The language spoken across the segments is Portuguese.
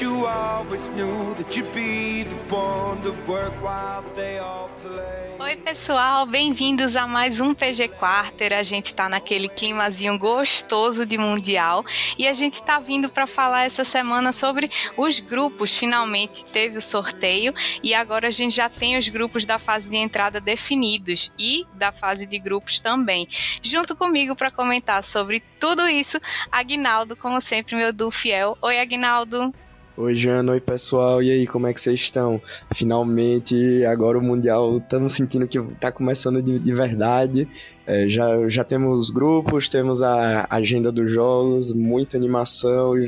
You always knew that you'd be the one to work while they all play. Oi, pessoal, bem-vindos a mais um PG Quarter. A gente tá naquele climazinho gostoso de Mundial e a gente tá vindo para falar essa semana sobre os grupos. Finalmente teve o sorteio e agora a gente já tem os grupos da fase de entrada definidos e da fase de grupos também. Junto comigo para comentar sobre tudo isso, Agnaldo, como sempre, meu do fiel. Oi, Agnaldo. Oi, Jana, oi pessoal, e aí, como é que vocês estão? Finalmente, agora o Mundial, estamos sentindo que está começando de, de verdade. É, já, já temos grupos, temos a agenda dos jogos, muita animação, e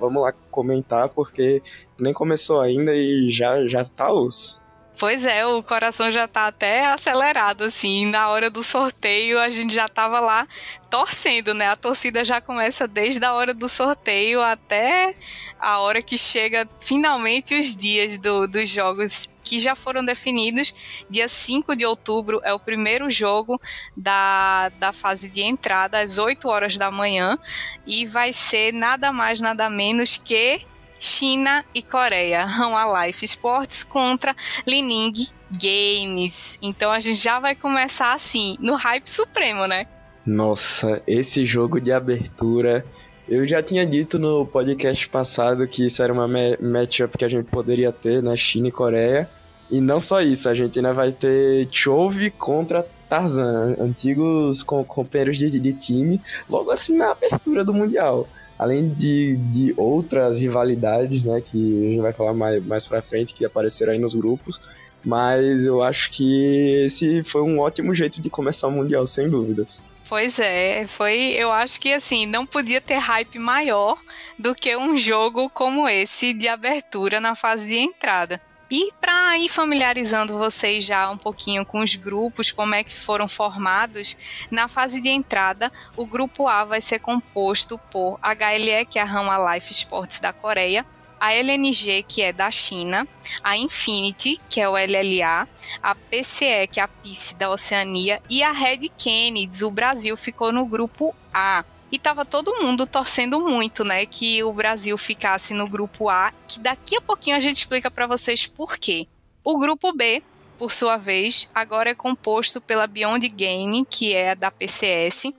vamos lá comentar, porque nem começou ainda e já, já tá os. Pois é, o coração já tá até acelerado, assim. Na hora do sorteio, a gente já tava lá torcendo, né? A torcida já começa desde a hora do sorteio até a hora que chega finalmente os dias do, dos jogos que já foram definidos. Dia 5 de outubro é o primeiro jogo da, da fase de entrada, às 8 horas da manhã. E vai ser nada mais, nada menos que China e Coreia. Hanwha Life Sports contra Lining Games. Então a gente já vai começar assim, no hype supremo, né? Nossa, esse jogo de abertura. Eu já tinha dito no podcast passado que isso era uma matchup que a gente poderia ter, né? China e Coreia. E não só isso, a gente ainda vai ter Chove contra Tarzan, antigos companheiros de, de time, logo assim na abertura do Mundial além de, de outras rivalidades, né, que a gente vai falar mais, mais pra frente, que apareceram aí nos grupos, mas eu acho que esse foi um ótimo jeito de começar o Mundial, sem dúvidas. Pois é, foi. Eu acho que assim, não podia ter hype maior do que um jogo como esse de abertura na fase de entrada. E para ir familiarizando vocês já um pouquinho com os grupos, como é que foram formados, na fase de entrada, o grupo A vai ser composto por HLE, que é a Rama Life Sports da Coreia, a LNG, que é da China, a Infinity, que é o LLA, a PCE, que é a PICE da Oceania, e a Red Kennedy, o Brasil ficou no grupo A e tava todo mundo torcendo muito, né, que o Brasil ficasse no grupo A, que daqui a pouquinho a gente explica para vocês por quê. O grupo B, por sua vez, agora é composto pela Beyond Game, que é da PCS,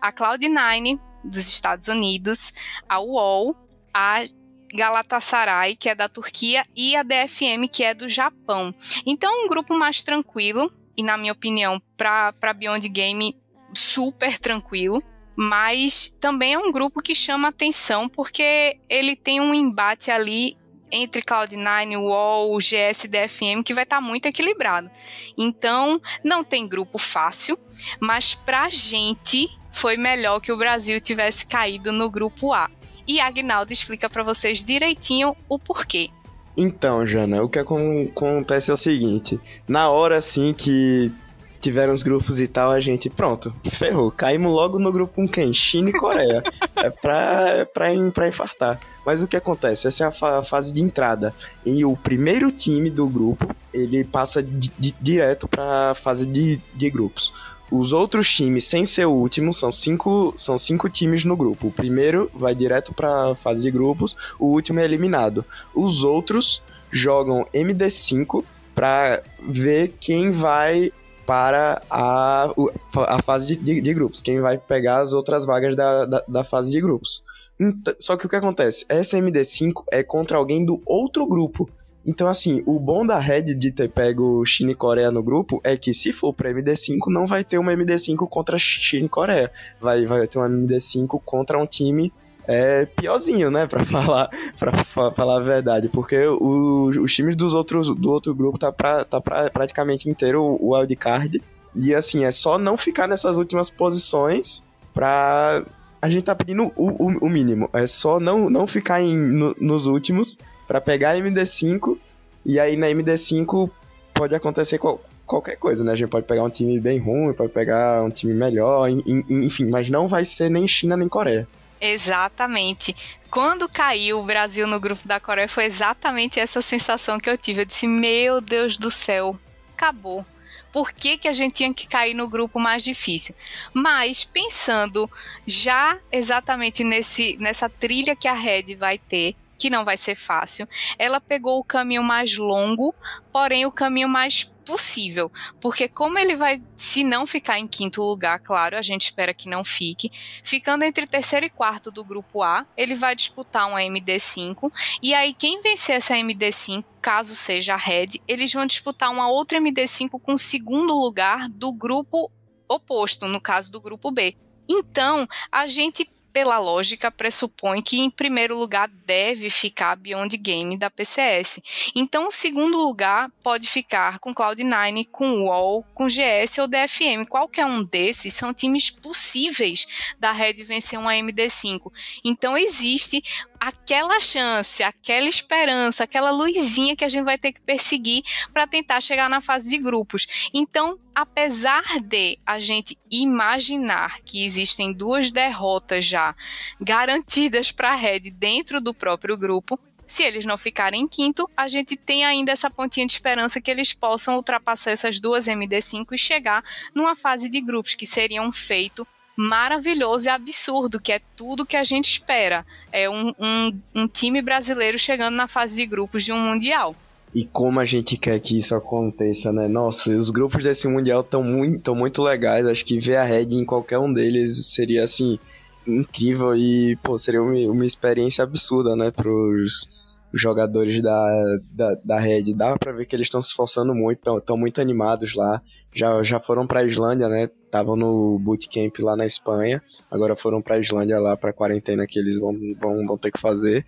a Cloud9 dos Estados Unidos, a UOL, a Galatasaray, que é da Turquia, e a DFM, que é do Japão. Então, um grupo mais tranquilo, e na minha opinião, para Beyond Game, super tranquilo mas também é um grupo que chama atenção porque ele tem um embate ali entre Cloud9, UOL, GS DFM que vai estar tá muito equilibrado. Então, não tem grupo fácil, mas pra gente foi melhor que o Brasil tivesse caído no grupo A. E Agnaldo explica para vocês direitinho o porquê. Então, Jana, o que acontece é o seguinte: na hora assim que tiveram os grupos e tal, a gente, pronto, ferrou. Caímos logo no grupo com quem? China e Coreia. é pra, é pra, pra infartar. Mas o que acontece? Essa é a, fa fase de entrada. E o primeiro time do grupo, ele passa di di direto pra fase de, de grupos. Os outros times, sem ser o último, são cinco, são cinco times no grupo. O primeiro vai direto para fase de grupos, o último é eliminado. Os outros jogam MD5 para ver quem vai para a, a fase de, de, de, grupos, quem vai pegar as outras vagas da, da, da fase de grupos. Então, só que o que acontece? Essa MD5 é contra alguém do outro grupo. Então, assim, o bom da Red de ter pego China e Coreia no grupo é que se for pra MD5, não vai ter uma MD5 contra China e Coreia. Vai, vai ter uma MD5 contra um time é piorzinho, né, para falar para falar a verdade, porque o, os times dos outros do outro grupo tá, pra, tá pra, praticamente inteiro o wildcard e assim é só não ficar nessas últimas posições pra a gente tá pedindo o, o, o mínimo, é só não, não ficar em, no, nos últimos para pegar a MD5 e aí na MD5 pode acontecer qual, qualquer coisa, né? A gente pode pegar um time bem ruim, pode pegar um time melhor, enfim, mas não vai ser nem China nem Coreia. Exatamente. Quando caiu o Brasil no grupo da Coreia, foi exatamente essa sensação que eu tive. Eu disse: Meu Deus do céu, acabou. por que, que a gente tinha que cair no grupo mais difícil. Mas pensando já exatamente nesse, nessa trilha que a Red vai ter, que não vai ser fácil, ela pegou o caminho mais longo, porém o caminho mais possível, porque como ele vai, se não ficar em quinto lugar, claro, a gente espera que não fique, ficando entre terceiro e quarto do grupo A, ele vai disputar uma MD5, e aí quem vencer essa MD5, caso seja a Red, eles vão disputar uma outra MD5 com o segundo lugar do grupo oposto, no caso do grupo B. Então, a gente pela lógica, pressupõe que em primeiro lugar deve ficar Beyond Game da PCS. Então, o segundo lugar pode ficar com Cloud9, com UOL, com GS ou DFM. Qualquer um desses são times possíveis da Red vencer uma MD5. Então, existe aquela chance, aquela esperança, aquela luzinha que a gente vai ter que perseguir para tentar chegar na fase de grupos. Então, apesar de a gente imaginar que existem duas derrotas já garantidas para a Red dentro do próprio grupo, se eles não ficarem em quinto, a gente tem ainda essa pontinha de esperança que eles possam ultrapassar essas duas MD5 e chegar numa fase de grupos, que seria um feito maravilhoso e absurdo, que é tudo que a gente espera. É um, um, um time brasileiro chegando na fase de grupos de um Mundial. E como a gente quer que isso aconteça, né? Nossa, os grupos desse Mundial estão muito, muito legais. Acho que ver a Red em qualquer um deles seria, assim, incrível e, pô, seria uma, uma experiência absurda, né? Pros jogadores da, da, da Red. Dá pra ver que eles estão se esforçando muito, estão muito animados lá. Já, já foram pra Islândia, né? Estavam no bootcamp lá na Espanha. Agora foram pra Islândia lá pra quarentena que eles vão, vão, vão ter que fazer.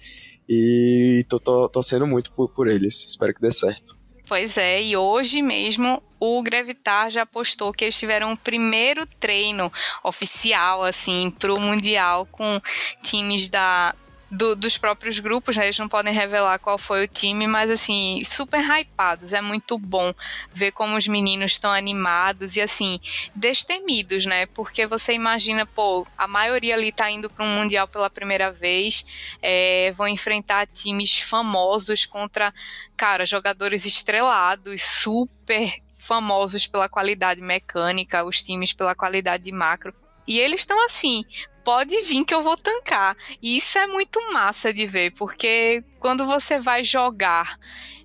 E tô, tô muito por, por eles. Espero que dê certo. Pois é, e hoje mesmo o Grevitar já postou que eles tiveram o primeiro treino oficial, assim, pro Mundial com times da, do, dos próprios grupos, né? Eles não podem revelar qual foi o time, mas assim, super hypados. É muito bom ver como os meninos estão animados e assim, destemidos, né? Porque você imagina, pô, a maioria ali tá indo para um Mundial pela primeira vez, é, vão enfrentar times famosos contra, cara, jogadores estrelados, super famosos pela qualidade mecânica, os times pela qualidade de macro. E eles estão assim, pode vir que eu vou tancar. E isso é muito massa de ver, porque quando você vai jogar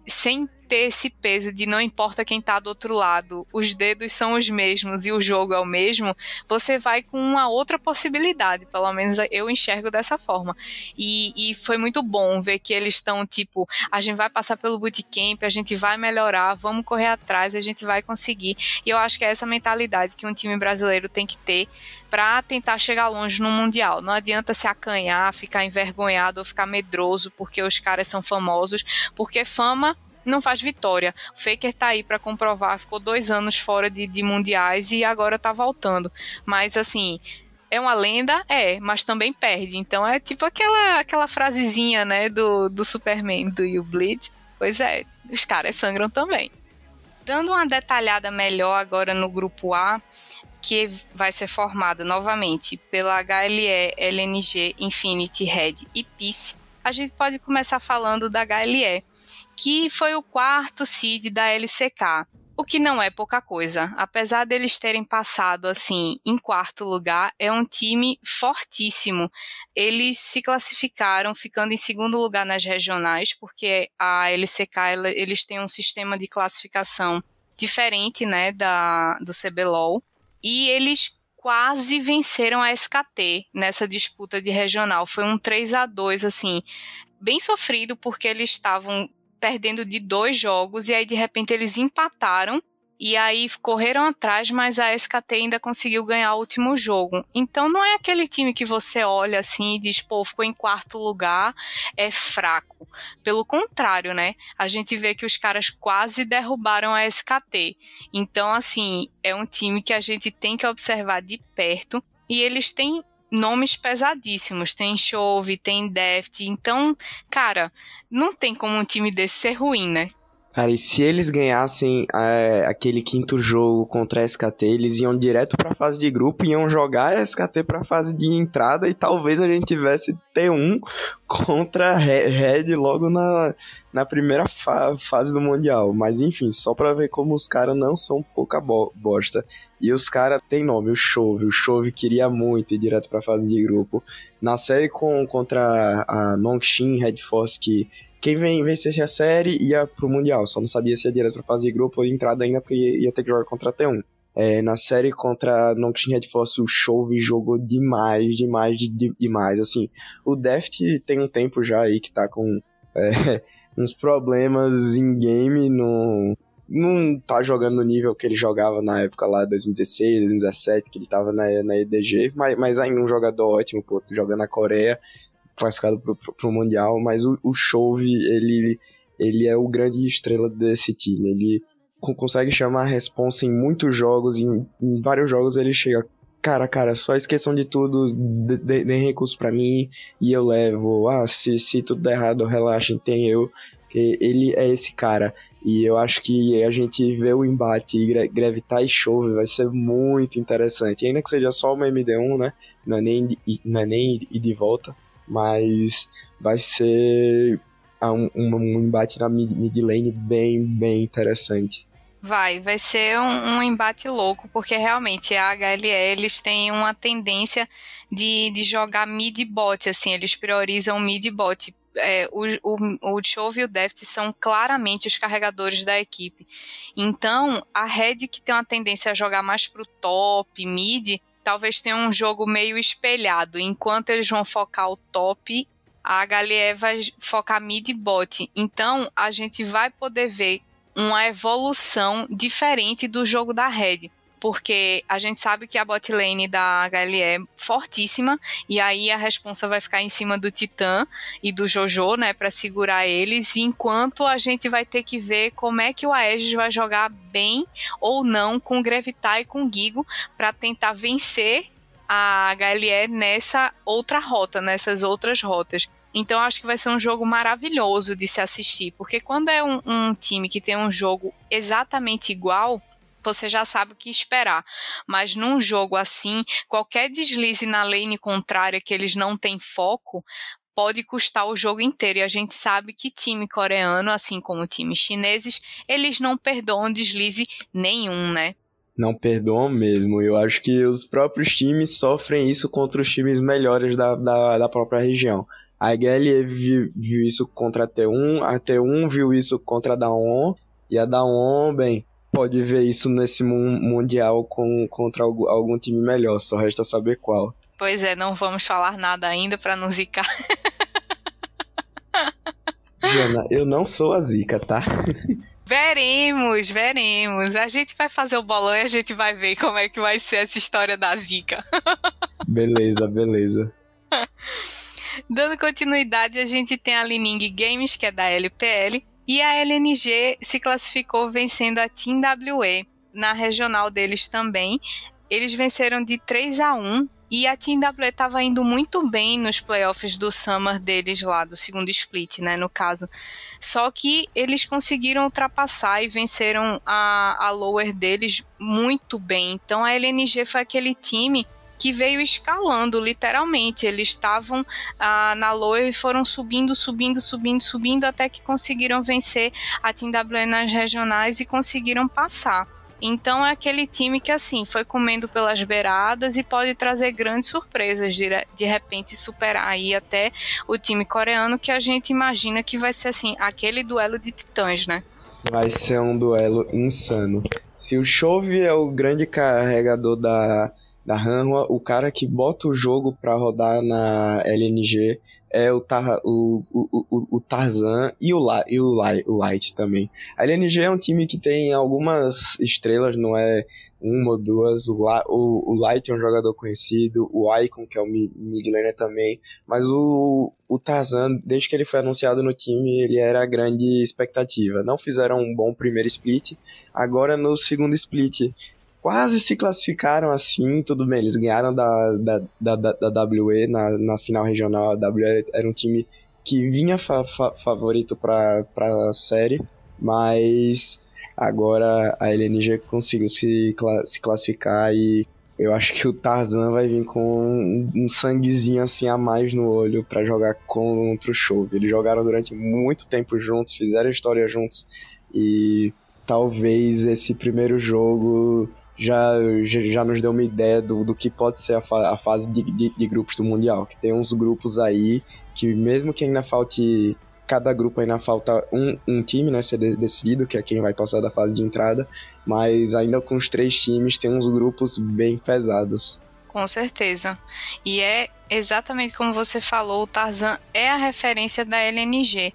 sem ter esse peso de não importa quem tá do outro lado, os dedos são os mesmos e o jogo é o mesmo, você vai com uma outra possibilidade, pelo menos eu enxergo dessa forma. E, e foi muito bom ver que eles estão tipo, a gente vai passar pelo bootcamp, a gente vai melhorar, vamos correr atrás, a gente vai conseguir. E eu acho que é essa mentalidade que um time brasileiro tem que ter para tentar chegar longe no mundial. Não adianta se acanhar, ficar envergonhado ou ficar medroso porque os caras são famosos, porque fama não faz vitória. O Faker tá aí para comprovar, ficou dois anos fora de, de mundiais e agora tá voltando. Mas assim, é uma lenda? É, mas também perde. Então é tipo aquela, aquela frasezinha, né, do, do Superman, do You Bleed. Pois é, os caras sangram também. Dando uma detalhada melhor agora no grupo A, que vai ser formado novamente pela HLE, LNG, Infinity, Red e Peace, a gente pode começar falando da HLE que foi o quarto seed da LCK. O que não é pouca coisa. Apesar deles terem passado assim em quarto lugar, é um time fortíssimo. Eles se classificaram ficando em segundo lugar nas regionais, porque a LCK eles têm um sistema de classificação diferente, né, da do CBLOL. E eles quase venceram a SKT nessa disputa de regional. Foi um 3 a 2 assim, bem sofrido porque eles estavam perdendo de dois jogos e aí de repente eles empataram e aí correram atrás, mas a SKT ainda conseguiu ganhar o último jogo. Então não é aquele time que você olha assim e diz, pô, ficou em quarto lugar, é fraco. Pelo contrário, né? A gente vê que os caras quase derrubaram a SKT. Então, assim, é um time que a gente tem que observar de perto. E eles têm nomes pesadíssimos. Tem Chove, tem Deft. Então, cara, não tem como um time desse ser ruim, né? Cara, e se eles ganhassem é, aquele quinto jogo contra a SKT, eles iam direto pra fase de grupo, iam jogar a SKT pra fase de entrada e talvez a gente tivesse T1 contra a Red logo na, na primeira fa fase do Mundial. Mas enfim, só pra ver como os caras não são pouca bo bosta. E os caras têm nome, o Chove. O Chove queria muito ir direto pra fase de grupo. Na série com, contra a Nongxin Red Force, que quem vem, vencesse a série ia pro Mundial. Só não sabia se ia direto pra fase de grupo ou entrada ainda, porque ia, ter que jogar contra a T1. É, na série contra Nongxin Red Force, o Chove jogou demais, demais, de, demais. Assim, o Deft tem um tempo já aí que tá com é, uns problemas em game, não, não tá jogando no nível que ele jogava na época lá, 2016, 2017, que ele tava na, na EDG, mas, mas ainda um jogador ótimo, pô, jogando na Coreia, classificado pro, pro Mundial, mas o, o Chove, ele, ele é o grande estrela desse time. Ele consegue chamar a responsa em muitos jogos, em, em vários jogos ele chega, cara, cara, só esqueçam de tudo, deem recurso para mim e eu levo. Ah, se, se tudo der errado, relaxem, tem eu. Ele é esse cara. E eu acho que a gente vê o embate Gravitar e Chove vai ser muito interessante. ainda que seja só uma MD1, né? Não é nem, não é nem de volta mas vai ser um, um, um embate na mid, mid lane bem, bem interessante. Vai, vai ser um, um, embate louco, porque realmente a HLE eles têm uma tendência de, de jogar mid-bot, assim, eles priorizam mid-bot. É, o, o, o Chove e o Deft são claramente os carregadores da equipe. Então, a Red que tem uma tendência a jogar mais pro top, mid, talvez tenha um jogo meio espelhado. Enquanto eles vão focar o top, a HLE vai focar mid e bot. Então, a gente vai poder ver uma evolução diferente do jogo da Red porque a gente sabe que a bot lane da HLE é fortíssima, e aí a responsa vai ficar em cima do Titã e do Jojo, né, para segurar eles, enquanto a gente vai ter que ver como é que o Aegis vai jogar bem ou não com Grevitar e com Gigo para tentar vencer a HLE nessa outra rota, nessas outras rotas. Então acho que vai ser um jogo maravilhoso de se assistir, porque quando é um, um time que tem um jogo exatamente igual, você já sabe o que esperar. Mas num jogo assim, qualquer deslize na lane contrária que eles não têm foco, pode custar o jogo inteiro. E a gente sabe que time coreano, assim como times chineses, eles não perdoam deslize nenhum, né? Não perdoam mesmo. Eu acho que os próprios times sofrem isso contra os times melhores da, da, da própria região. A HL viu, viu, isso contra a T1, a T1 viu isso contra a Daon, e a Daon, bem, pode ver isso nesse mundial com, contra algum, algum time melhor, só resta saber qual. Pois é, não vamos falar nada ainda para não zicar. Jana, eu não sou a zica, tá? Veremos, veremos. A gente vai fazer o bolão e a gente vai ver como é que vai ser essa história da zica. beleza, beleza. Dando continuidade, a gente tem a Lining Games, que é da LPL, e a LNG se classificou vencendo a Team WE na regional deles também. Eles venceram de 3 a 1 e a Team WE estava indo muito bem nos playoffs do Summer deles lá, do segundo split, né, no caso. Só que eles conseguiram ultrapassar e venceram a, a lower deles muito bem. Então a LNG foi aquele time que veio escalando, literalmente. Eles estavam ah, na loia e foram subindo, subindo, subindo, subindo, até que conseguiram vencer a Team WE nas regionais e conseguiram passar. Então é aquele time que assim foi comendo pelas beiradas e pode trazer grandes surpresas de, de repente superar aí até o time coreano que a gente imagina que vai ser assim aquele duelo de titãs, né? Vai ser um duelo insano. Se o Chove é o grande carregador da da Hanwha, o cara que bota o jogo pra rodar na LNG é o, Tar, o, o, o, o Tarzan e o, La, e o, Light, o Light também. A LNG é um time que tem algumas estrelas, não é uma ou duas. O, La, o, o Light é um jogador conhecido, o Icon, que é o mid laner também, mas o, o Tarzan, desde que ele foi anunciado no time, ele era a grande expectativa. Não fizeram um bom primeiro split, agora no segundo split quase se classificaram assim, tudo bem, eles ganharam da, da, da, da, WE na, na final regional, a WE era um time que vinha fa fa favorito para a série, mas agora a LNG conseguiu se, se classificar e eu acho que o Tarzan vai vir com um, um sanguezinho assim a mais no olho para jogar contra o Chove. Eles jogaram durante muito tempo juntos, fizeram história juntos e talvez esse primeiro jogo já, já nos deu uma ideia do, do que pode ser a, fa a fase de, de, de, grupos do Mundial. Que tem uns grupos aí que, mesmo que ainda falte. Cada grupo ainda falta um, um time, né? Ser de, decidido, que é quem vai passar da fase de entrada. Mas ainda com os três times, tem uns grupos bem pesados. Com certeza. E é exatamente como você falou, o Tarzan é a referência da LNG.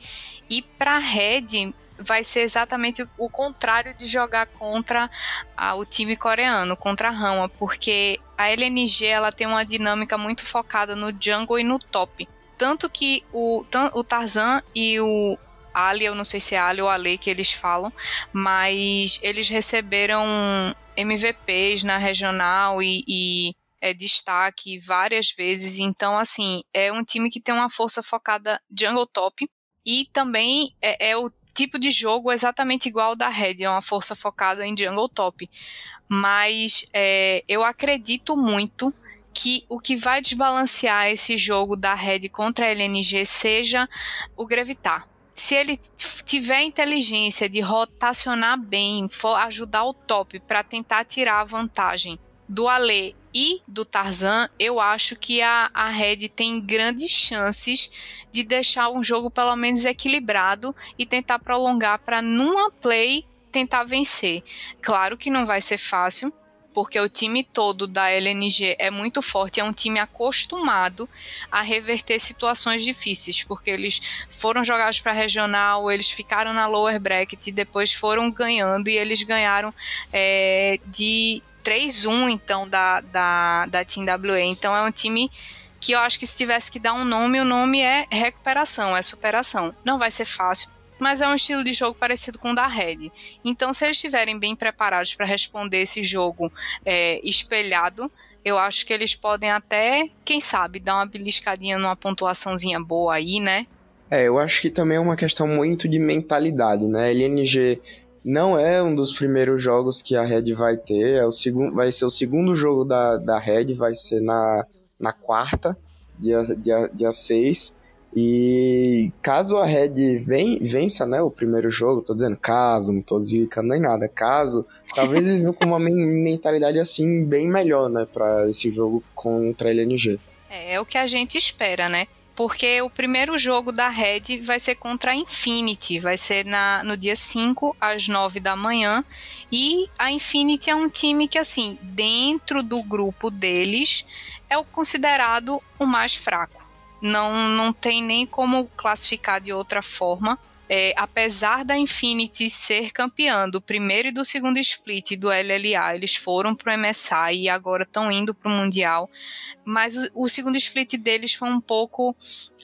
E para Red, vai ser exatamente o contrário de jogar contra a, o time coreano, contra a Rama, porque a LNG ela tem uma dinâmica muito focada no jungle e no top. Tanto que o, o Tarzan e o Ali, eu não sei se é Ali ou Ale que eles falam, mas eles receberam MVPs na regional e, e é, destaque várias vezes. Então, assim, é um time que tem uma força focada jungle top. E também é, é o tipo de jogo exatamente igual ao da Red, é uma força focada em jungle top. Mas é, eu acredito muito que o que vai desbalancear esse jogo da Red contra a LNG seja o Gravitar. Se ele tiver inteligência de rotacionar bem, for ajudar o top para tentar tirar a vantagem do Ale e do Tarzan, eu acho que a, a Red tem grandes chances de deixar um jogo pelo menos equilibrado e tentar prolongar para numa play tentar vencer. Claro que não vai ser fácil, porque o time todo da LNG é muito forte, é um time acostumado a reverter situações difíceis, porque eles foram jogados para regional, eles ficaram na lower bracket depois foram ganhando e eles ganharam é, de 3-1 então da, da, da Team WA. Então é um time que eu acho que se tivesse que dar um nome, o nome é recuperação, é superação. Não vai ser fácil, mas é um estilo de jogo parecido com o da Red. Então, se eles estiverem bem preparados para responder esse jogo é, espelhado, eu acho que eles podem até, quem sabe, dar uma beliscadinha numa pontuaçãozinha boa aí, né? É, eu acho que também é uma questão muito de mentalidade, né? LNG não é um dos primeiros jogos que a Red vai ter, é o segundo, vai ser o segundo jogo da, da Red, vai ser na na quarta, dia, dia, dia 6. E caso a Red ven, vença né, o primeiro jogo, tô dizendo caso, não tô nem nada, caso, talvez eles venham com uma mentalidade assim bem melhor, né, pra esse jogo contra a LNG. É, é o que a gente espera, né? Porque o primeiro jogo da Red vai ser contra a Infinity, vai ser na, no dia 5 às 9 da manhã. E a Infinity é um time que, assim, dentro do grupo deles, é o considerado o mais fraco. Não, não tem nem como classificar de outra forma. É, apesar da Infinity ser campeã do primeiro e do segundo split do LLA, eles foram pro MSI e agora estão indo pro Mundial. Mas o, o segundo split deles foi um pouco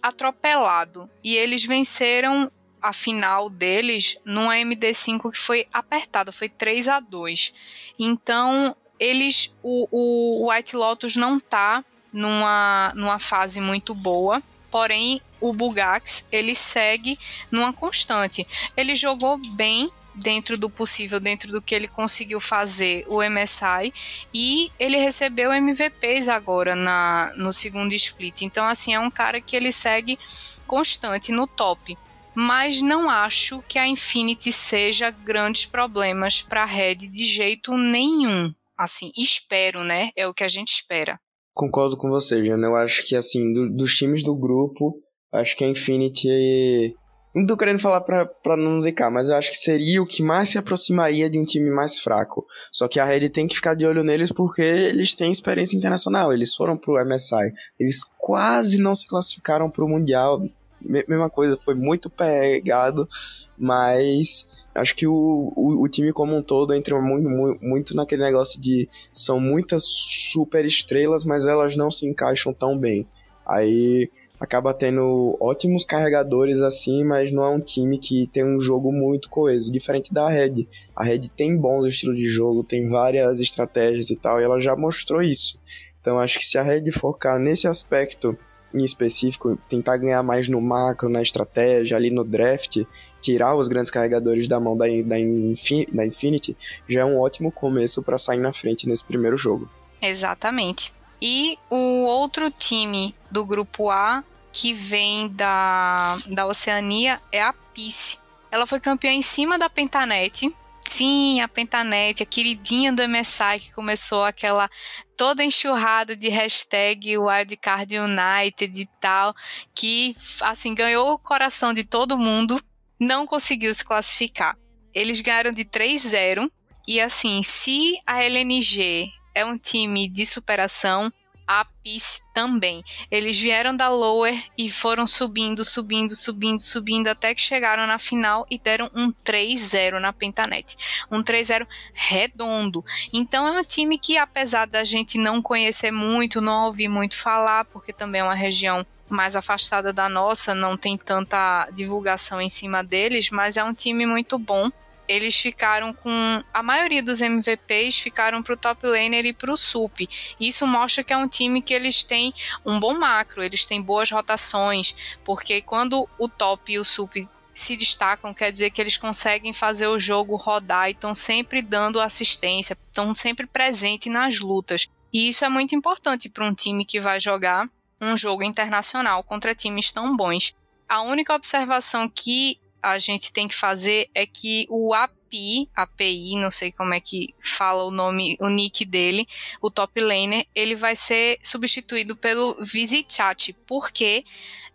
atropelado e eles venceram a final deles numa MD5 que foi apertada, foi 3 a 2. Então, eles o, o White Lotus não tá numa, numa fase muito boa, porém o Bugax ele segue numa constante. Ele jogou bem dentro do possível, dentro do que ele conseguiu fazer o MSI e ele recebeu MVPs agora na no segundo split. Então assim é um cara que ele segue constante no top. Mas não acho que a Infinity seja grandes problemas para a Red de jeito nenhum assim, espero, né? É o que a gente espera. Concordo com você, Jana. Eu acho que, assim, do, dos times do grupo, acho que a Infinity. Não tô querendo falar pra, pra não zicar, mas eu acho que seria o que mais se aproximaria de um time mais fraco. Só que a Red tem que ficar de olho neles porque eles têm experiência internacional. Eles foram pro MSI. Eles quase não se classificaram pro Mundial mesma coisa, foi muito pegado, mas acho que o, o, o, time como um todo entra muito, muito, muito naquele negócio de são muitas super estrelas, mas elas não se encaixam tão bem. Aí acaba tendo ótimos carregadores assim, mas não é um time que tem um jogo muito coeso, diferente da Red. A Red tem bons estilos de jogo, tem várias estratégias e tal, e ela já mostrou isso. Então acho que se a Red focar nesse aspecto em específico, tentar ganhar mais no macro, na estratégia, ali no draft, tirar os grandes carregadores da mão da, da, Infin da Infinity, já é um ótimo começo para sair na frente nesse primeiro jogo. Exatamente. E o outro time do grupo A que vem da, da Oceania é a Peace. Ela foi campeã em cima da Pentanet. Sim, a Pentanet, a queridinha do MSI que começou aquela toda enxurrada de hashtag Wildcard United e tal, que assim ganhou o coração de todo mundo não conseguiu se classificar. Eles ganharam de 3-0. E assim, se a LNG é um time de superação, a Peace também. Eles vieram da Lower e foram subindo, subindo, subindo, subindo até que chegaram na final e deram um 3-0 na Pentanet. Um 3-0 redondo. Então é um time que, apesar da gente não conhecer muito, não ouvir muito falar, porque também é uma região mais afastada da nossa, não tem tanta divulgação em cima deles, mas é um time muito bom. Eles ficaram com. A maioria dos MVPs ficaram para o top laner e para o sup. Isso mostra que é um time que eles têm um bom macro, eles têm boas rotações, porque quando o top e o sup se destacam, quer dizer que eles conseguem fazer o jogo rodar e estão sempre dando assistência, estão sempre presentes nas lutas. E isso é muito importante para um time que vai jogar um jogo internacional contra times tão bons. A única observação que a gente tem que fazer é que o API, API, não sei como é que fala o nome, o nick dele, o top laner, ele vai ser substituído pelo VisiChat. Por quê?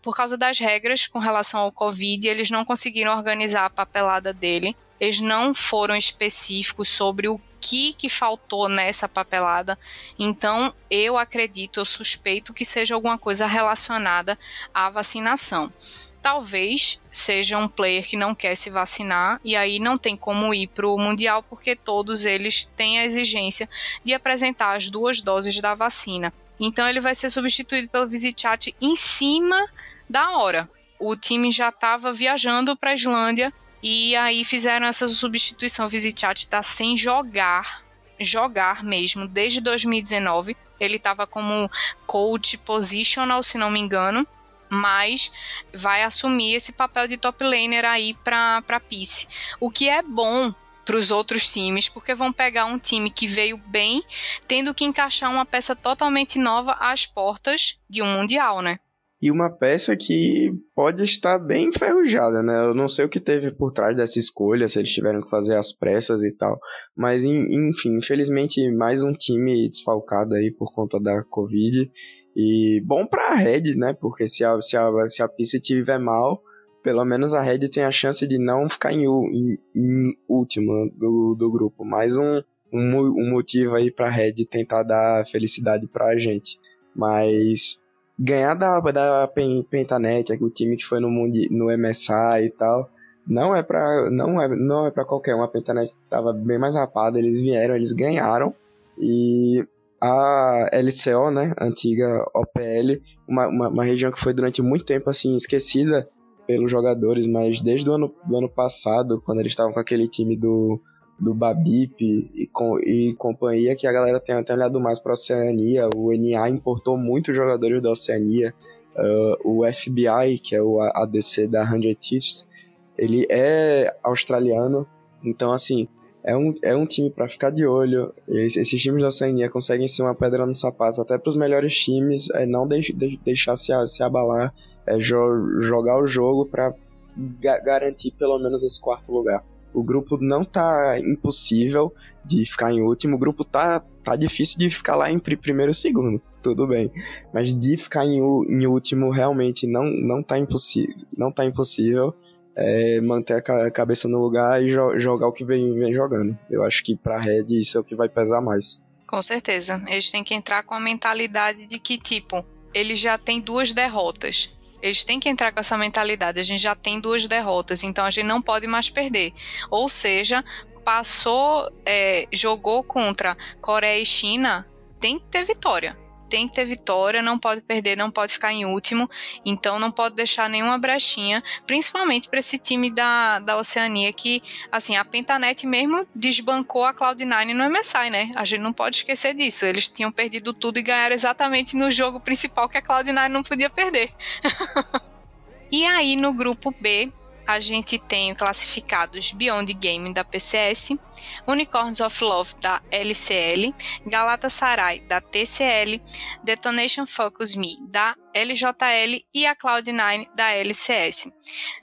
Por causa das regras com relação ao Covid, eles não conseguiram organizar a papelada dele. Eles não foram específicos sobre o que que faltou nessa papelada. Então, eu acredito, eu suspeito que seja alguma coisa relacionada à vacinação. Talvez seja um player que não quer se vacinar e aí não tem como ir para o Mundial porque todos eles têm a exigência de apresentar as duas doses da vacina. Então ele vai ser substituído pelo VisiChat em cima da hora. O time já estava viajando para a Islândia e aí fizeram essa substituição. O Visichat está sem jogar, jogar mesmo, desde 2019. Ele estava como coach positional, se não me engano, mas vai assumir esse papel de top laner aí para para Peace. O que é bom para os outros times, porque vão pegar um time que veio bem, tendo que encaixar uma peça totalmente nova às portas de um mundial, né? E uma peça que pode estar bem enferrujada, né? Eu não sei o que teve por trás dessa escolha, se eles tiveram que fazer as pressas e tal, mas enfim, infelizmente mais um time desfalcado aí por conta da Covid e bom para a Red, né? Porque se a, se a, se a pista estiver mal, pelo menos a Red tem a chance de não ficar em, em, em última do, do grupo. Mais um, um, um motivo aí para a Red tentar dar felicidade para a gente. Mas ganhar da, da Pentanet, o time que foi no, mundo, no MSI e tal, não é para não é, não é qualquer um. A Pentanet estava bem mais rapada, eles vieram, eles ganharam. E a LCO, né, antiga OPL, uma, uma, uma, região que foi durante muito tempo assim esquecida pelos jogadores, mas desde o ano, do ano passado, quando eles estavam com aquele time do do Babip e, com, e companhia, que a galera tem até olhado mais para a Oceania. O NA importou muitos jogadores da Oceania. Uh, o FBI, que é o ADC da Hundred Thieves, ele é australiano. Então, assim, é um, é um time para ficar de olho. Esses, times da Oceania conseguem ser uma pedra no sapato até para os melhores times, é não de, deixar se, se abalar, é jo, jogar o jogo para ga garantir pelo menos esse quarto lugar. O grupo não tá impossível de ficar em último, o grupo tá, tá difícil de ficar lá em primeiro e segundo, tudo bem. Mas de ficar em, em último realmente não, não tá impossível. Não tá impossível. É, manter a cabeça no lugar e jo jogar o que vem, vem jogando. Eu acho que pra Red isso é o que vai pesar mais. Com certeza. Eles têm que entrar com a mentalidade de que, tipo, eles já têm duas derrotas. Eles têm que entrar com essa mentalidade. A gente já tem duas derrotas, então a gente não pode mais perder. Ou seja, passou, é, jogou contra Coreia e China, tem que ter vitória. Tem que ter vitória, não pode perder, não pode ficar em último, então não pode deixar nenhuma brechinha, principalmente para esse time da, da Oceania que, assim, a Pentanet mesmo desbancou a Cloud9 no MSI, né? A gente não pode esquecer disso. Eles tinham perdido tudo e ganharam exatamente no jogo principal que a Cloud9 não podia perder. e aí no grupo B, a gente tem classificados Beyond Game da PCS, Unicorns of Love da LCL, Galatasaray da TCL, Detonation Focus Me da LJL e a Cloud9 da LCS.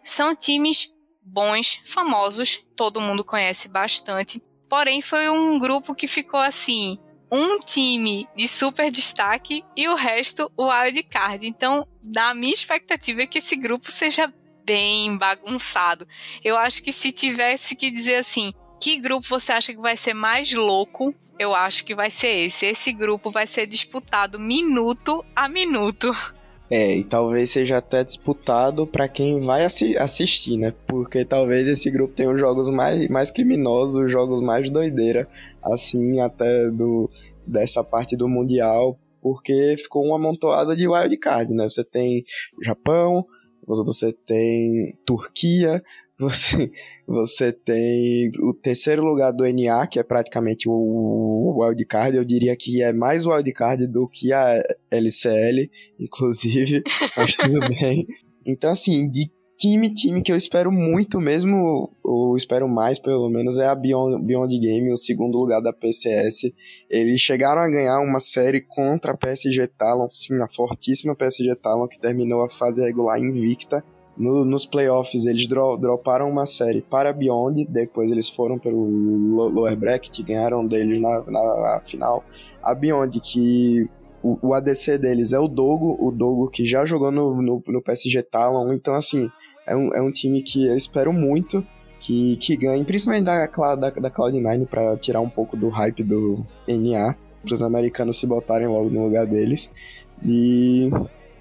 São times bons, famosos, todo mundo conhece bastante. Porém, foi um grupo que ficou assim, um time de super destaque e o resto o wild card. Então, da minha expectativa é que esse grupo seja bem bagunçado. Eu acho que se tivesse que dizer assim, que grupo você acha que vai ser mais louco? Eu acho que vai ser esse. Esse grupo vai ser disputado minuto a minuto. É, e talvez seja até disputado para quem vai assi assistir, né? Porque talvez esse grupo tenha os jogos mais, mais criminosos, os jogos mais doideira, assim, até do dessa parte do Mundial, porque ficou uma amontoada de wildcard, né? Você tem Japão, você tem Turquia, você, você tem o terceiro lugar do NA, que é praticamente o wildcard. Eu diria que é mais wildcard do que a LCL, inclusive, mas tudo bem. Então, assim, de time, time que eu espero muito mesmo, ou espero mais pelo menos, é a Beyond, Beyond Game, o segundo lugar da PCS. Eles chegaram a ganhar uma série contra a PSG Talon, sim, a fortíssima PSG Talon, que terminou a fase regular invicta. No, nos playoffs eles dro droparam uma série para Beyond, depois eles foram pelo lower bracket, ganharam deles na, na final. A Beyond, que o, o, ADC deles é o Dogo, o Dogo que já jogou no, no, no PSG Talon, então assim, é um, é um time que eu espero muito que, que ganhe, principalmente da, da, da Cloud9 para tirar um pouco do hype do NA, para os americanos se botarem logo no lugar deles. E.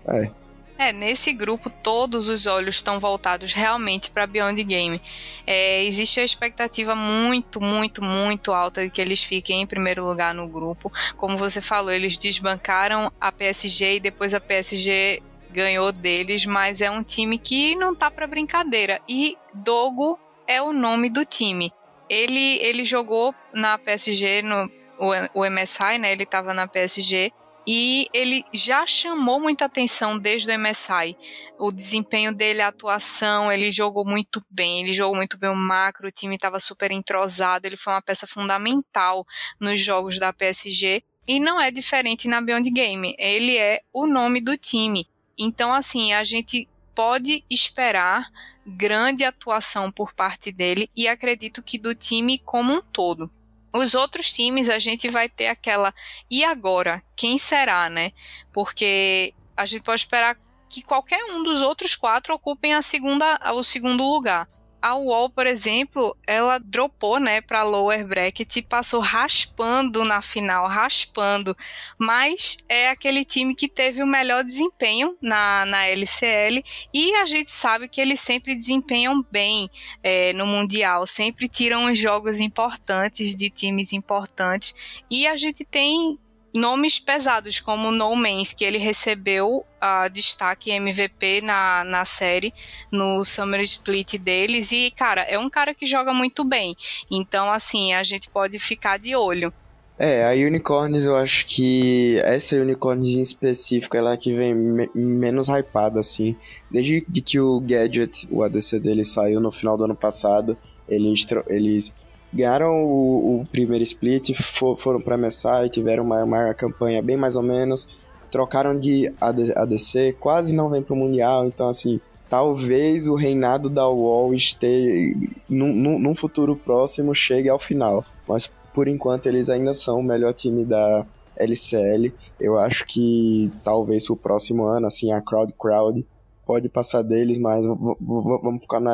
É. É, nesse grupo todos os olhos estão voltados realmente para Beyond Game. É, existe a expectativa muito, muito, muito alta de que eles fiquem em primeiro lugar no grupo. Como você falou, eles desbancaram a PSG e depois a PSG ganhou deles, mas é um time que não tá para brincadeira. E Dogo é o nome do time. Ele, ele jogou na PSG, no, o, o MSI, né? Ele estava na PSG e ele já chamou muita atenção desde o MSI. O desempenho dele, a atuação, ele jogou muito bem, ele jogou muito bem o macro, o time estava super entrosado, ele foi uma peça fundamental nos jogos da PSG. E não é diferente na Beyond Game, ele é o nome do time. Então, assim, a gente pode esperar grande atuação por parte dele e acredito que do time como um todo. Os outros times a gente vai ter aquela e agora, quem será, né? Porque a gente pode esperar que qualquer um dos outros quatro ocupem a segunda, o segundo lugar. A UOL, por exemplo, ela dropou, né, para lower bracket e passou raspando na final, raspando. Mas é aquele time que teve o melhor desempenho na, na LCL e a gente sabe que eles sempre desempenham bem é, no Mundial, sempre tiram os jogos importantes de times importantes. E a gente tem nomes pesados como No Man's, que ele recebeu a uh, destaque MVP na, na série, no Summer Split deles, e, cara, é um cara que joga muito bem. Então, assim, a gente pode ficar de olho. É, a Unicorns eu acho que essa Unicorns em específico, ela é que vem me menos hypada, assim. Desde que o Gadget, o ADC dele, saiu no final do ano passado, eles, eles ganharam o, o primeiro split, for, foram para MSI, tiveram uma, uma campanha bem mais ou menos, trocaram de AD, ADC, quase não vem pro Mundial, então assim, talvez o reinado da UOL esteja, num, num futuro próximo, chegue ao final, mas por enquanto eles ainda são o melhor time da LCL, eu acho que talvez o próximo ano, assim, a Crowd Crowd pode passar deles, mas vamos ficar na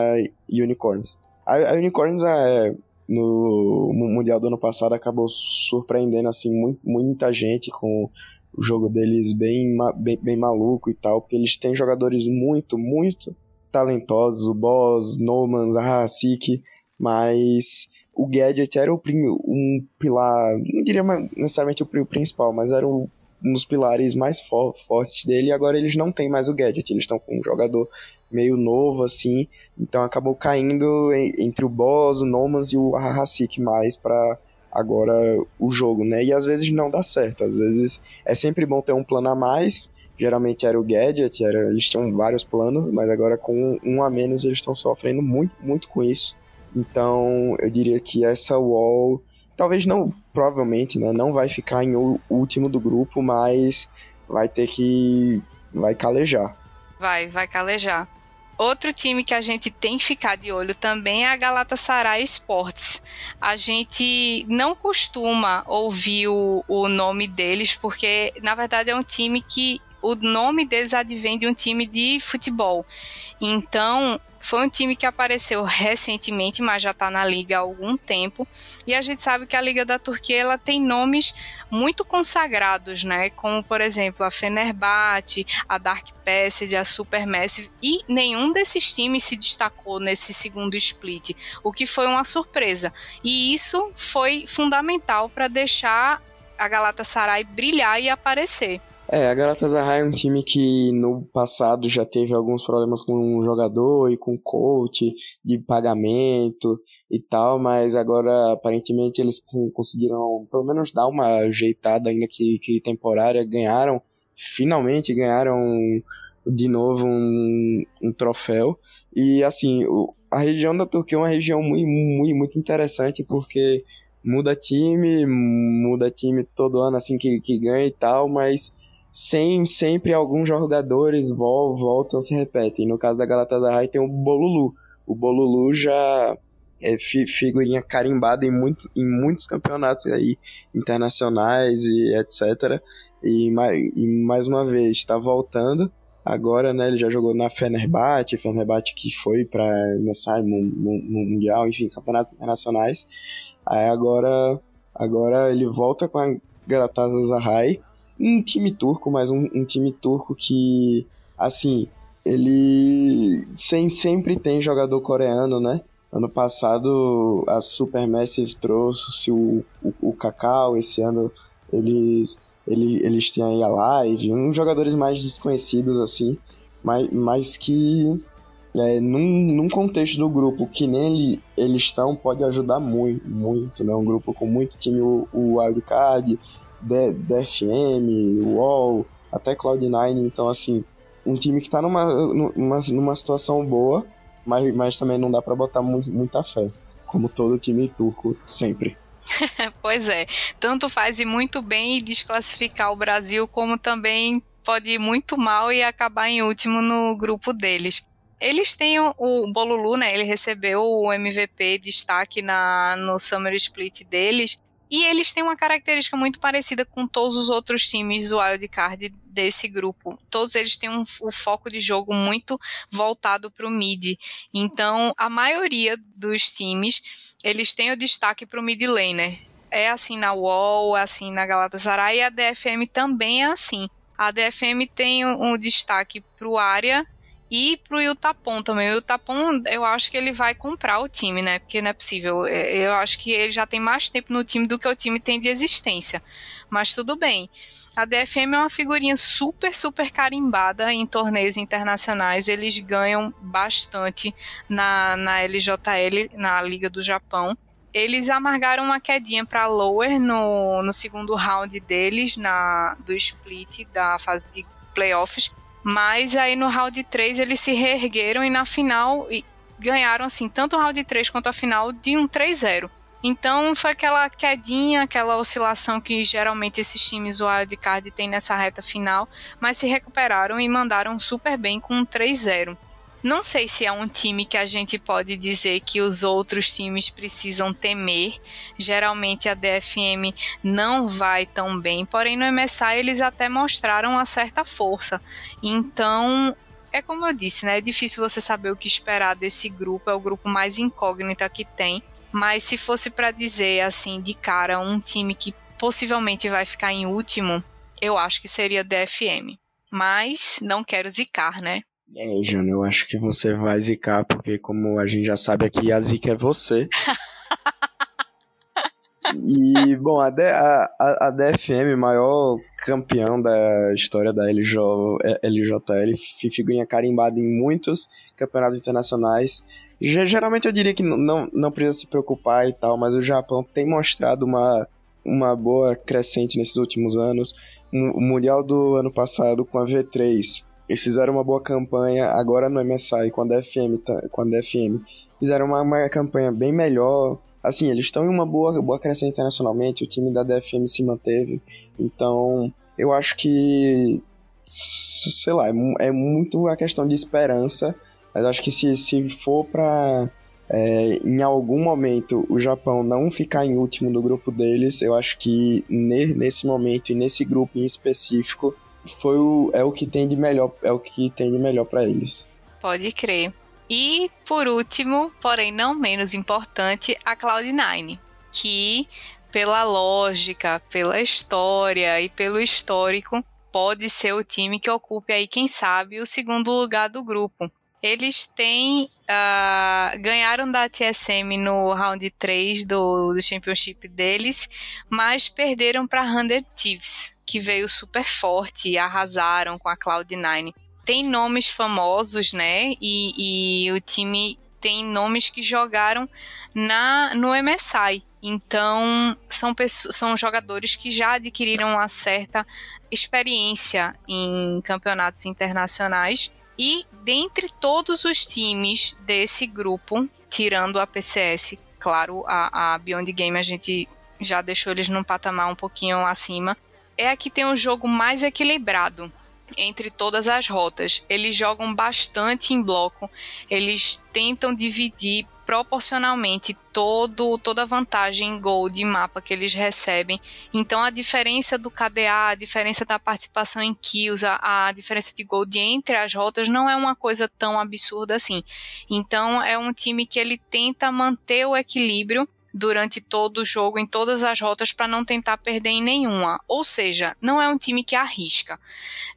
Unicorns. A, a Unicorns é no Mundial do ano passado acabou surpreendendo assim muita gente com o jogo deles bem, bem, bem maluco e tal, porque eles têm jogadores muito, muito talentosos, o Boss, Nomans, a Hasik, mas o Gadget era o, um pilar, não diria necessariamente o principal, mas era o um dos pilares mais fo fortes dele, e agora eles não têm mais o Gadget, eles estão com um jogador meio novo, assim, então acabou caindo entre o Boss, o Nomas e o Ahasik mais para agora o jogo, né? E às vezes não dá certo, às vezes é sempre bom ter um plano a mais. Geralmente era o Gadget, era, eles tinham vários planos, mas agora com um a menos eles estão sofrendo muito, muito com isso. Então eu diria que essa wall, talvez não, provavelmente, né? Não vai ficar em último do grupo, mas vai ter que. vai calejar. Vai, vai calejar. Outro time que a gente tem que ficar de olho também é a Galatasaray Sports. A gente não costuma ouvir o, o nome deles, porque na verdade é um time que o nome deles advém de um time de futebol. Então, foi um time que apareceu recentemente, mas já está na liga há algum tempo. E a gente sabe que a Liga da Turquia ela tem nomes muito consagrados, né? Como, por exemplo, a Fenerbahçe, a Dark Passage, a Supermassive. E nenhum desses times se destacou nesse segundo split, o que foi uma surpresa. E isso foi fundamental para deixar a Galatasaray brilhar e aparecer. É, a Galatasaray é um time que no passado já teve alguns problemas com o jogador e com o coach de pagamento e tal, mas agora aparentemente eles conseguiram pelo menos dar uma ajeitada ainda que, que temporária, ganharam, finalmente ganharam de novo um, um troféu. E assim, o, a região da Turquia é uma região muito, muito, muito interessante porque muda time, muda time todo ano assim que, que ganha e tal, mas sem sempre alguns jogadores vol, voltam se repetem. No caso da Galatasaray tem o Bolulu. O Bolulu já é figurinha carimbada em, muito, em muitos campeonatos aí internacionais e etc. E, e mais uma vez está voltando. Agora, né, ele já jogou na Fenerbahçe, Fenerbahçe que foi para Messai Mundial, enfim, campeonatos internacionais. Aí agora, agora ele volta com a Galatasaray um time turco, mas um, um time turco que, assim, ele sem, sempre tem jogador coreano, né? Ano passado a Supermassive trouxe o, o, o Cacau, esse ano eles, ele, eles têm aí a Live, uns jogadores mais desconhecidos assim, mas, mas que é, num, num contexto do grupo que nem ele, eles estão, pode ajudar muito, muito, né? Um grupo com muito time, o, o Wildcard, DFM, UOL, até Cloud9. Então, assim, um time que tá numa, numa, numa situação boa, mas, mas também não dá para botar muita fé. Como todo time turco, sempre. pois é. Tanto faz ir muito bem e desclassificar o Brasil, como também pode ir muito mal e acabar em último no grupo deles. Eles têm o, o Bolulu, né? Ele recebeu o MVP destaque na, no Summer Split deles. E eles têm uma característica muito parecida com todos os outros times do wildcard desse grupo. Todos eles têm um, um foco de jogo muito voltado para o mid. Então, a maioria dos times, eles têm o destaque para o mid laner. É assim na UOL, é assim na Galatasaray e a DFM também é assim. A DFM tem um destaque para o área e pro Utapon também. O Utapon, eu acho que ele vai comprar o time, né? Porque não é possível. É, eu acho que ele já tem mais tempo no time do que o time tem de existência. Mas tudo bem. A DFM é uma figurinha super, super carimbada em torneios internacionais. Eles ganham bastante na, na LJL, na Liga do Japão. Eles amargaram uma quedinha para Lower no, no segundo round deles, na do split da fase de playoffs mas aí no round 3 eles se reergueram e na final ganharam assim, tanto o round 3 quanto a final de um 3-0. Então foi aquela quedinha, aquela oscilação que geralmente esses times wildcard têm nessa reta final, mas se recuperaram e mandaram super bem com um 3-0. Não sei se é um time que a gente pode dizer que os outros times precisam temer. Geralmente a DFM não vai tão bem, porém no MSI eles até mostraram uma certa força. Então, é como eu disse, né? É difícil você saber o que esperar desse grupo, é o grupo mais incógnita que tem. Mas se fosse para dizer assim de cara um time que possivelmente vai ficar em último, eu acho que seria DFM. Mas não quero zicar, né? É, Júnior, eu acho que você vai zicar, porque como a gente já sabe aqui, a zica é você. e, bom, a, D, a, a DFM, maior campeão da história da LJ, LJL, figurinha carimbada em muitos campeonatos internacionais. Geralmente eu diria que não, não precisa se preocupar e tal, mas o Japão tem mostrado uma, uma boa crescente nesses últimos anos. O Mundial do ano passado com a V3, eles fizeram uma boa campanha agora no MSI com a DFM, com a DFM. Fizeram uma, uma campanha bem melhor, assim, eles estão em uma boa, boa crescente internacionalmente, o time da DFM se manteve, então eu acho que, sei lá, é, é muito a questão de esperança, mas acho que se, se for para é, em algum momento o Japão não ficar em último no grupo deles, eu acho que ne, nesse momento e nesse grupo em específico foi o, é o que tem de melhor, é o que tem de melhor para eles. Pode crer. E, por último, porém não menos importante, a Cloud9, que, pela lógica, pela história e pelo histórico, pode ser o time que ocupe aí, quem sabe, o segundo lugar do grupo. Eles têm. Uh, ganharam da TSM no round 3 do, do Championship deles, mas perderam para 100 Thieves, que veio super forte e arrasaram com a Cloud9 tem nomes famosos, né? E, e o time tem nomes que jogaram na no MSI. Então, são, pessoas, são jogadores que já adquiriram uma certa experiência em campeonatos internacionais. E dentre todos os times desse grupo, tirando a PCS, claro, a, a Beyond Game a gente já deixou eles num patamar um pouquinho acima, é a que tem um jogo mais equilibrado entre todas as rotas. Eles jogam bastante em bloco, eles tentam dividir proporcionalmente todo, toda a vantagem em gol de mapa que eles recebem. Então a diferença do KDA, a diferença da participação em kills, a, a diferença de gol de entre as rotas não é uma coisa tão absurda assim. Então é um time que ele tenta manter o equilíbrio durante todo o jogo em todas as rotas para não tentar perder em nenhuma. Ou seja, não é um time que arrisca.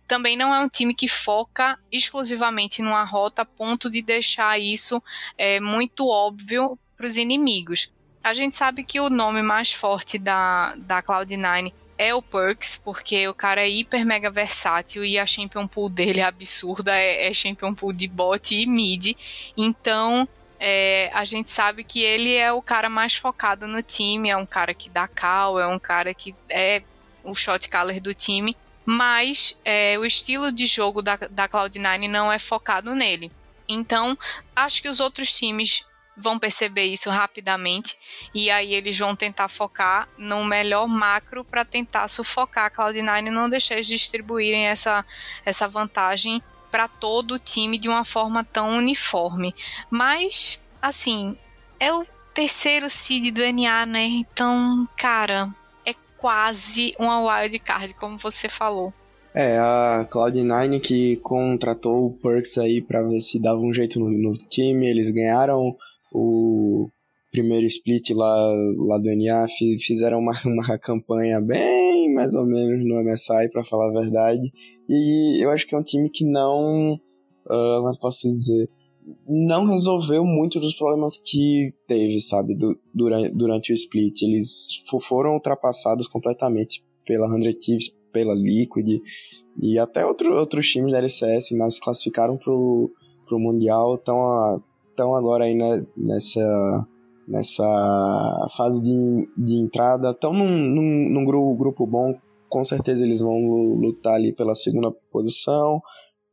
Também não é um time que foca exclusivamente numa rota a ponto de deixar isso é, muito óbvio para os inimigos. A gente sabe que o nome mais forte da, da Cloud9 é o Perks, porque o cara é hiper mega versátil e a Champion Pool dele é absurda, é, é Champion Pool de bot e mid. Então, é, a gente sabe que ele é o cara mais focado no time, é um cara que dá cal, é um cara que é o shot caller do time, mas é, o estilo de jogo da, da Cloud9 não é focado nele. Então, acho que os outros times vão perceber isso rapidamente e aí eles vão tentar focar no melhor macro para tentar sufocar a Cloud9 e não deixar eles distribuírem essa, essa vantagem para todo o time de uma forma tão uniforme. Mas, assim, é o terceiro seed do NA, né? Então, cara, é quase uma wild card, como você falou. É, a Cloud9 que contratou o Perks aí para ver se dava um jeito no, no, time, eles ganharam o primeiro split lá, lá do NA, fizeram uma, uma campanha bem mais ou menos no MSI, para falar a verdade, e eu acho que é um time que não. Uh, posso dizer? Não resolveu muito dos problemas que teve, sabe? Do, durante, durante o split. Eles foram ultrapassados completamente pela 100 Thieves, pela Liquid e até outro, outros times da LCS, mas classificaram pro, pro Mundial. Estão agora aí né, nessa nessa fase de, de entrada. Estão num, num, num, grupo, grupo bom com certeza eles vão lutar ali pela segunda posição,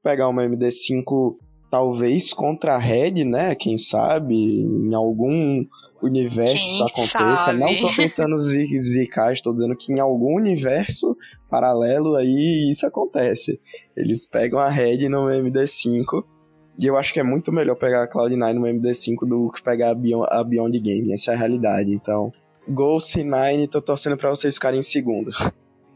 pegar uma MD5 talvez contra a Red, né? Quem sabe em algum universo Quem isso aconteça. Sabe? Não tô tentando zicar, estou dizendo que em algum universo paralelo aí isso acontece. Eles pegam a Red no MD5 e eu acho que é muito melhor pegar a Cloud9 no MD5 do que pegar a Beyond, a Beyond Game. Essa é a realidade. Então, Gol C9, tô torcendo para vocês ficarem em segundo.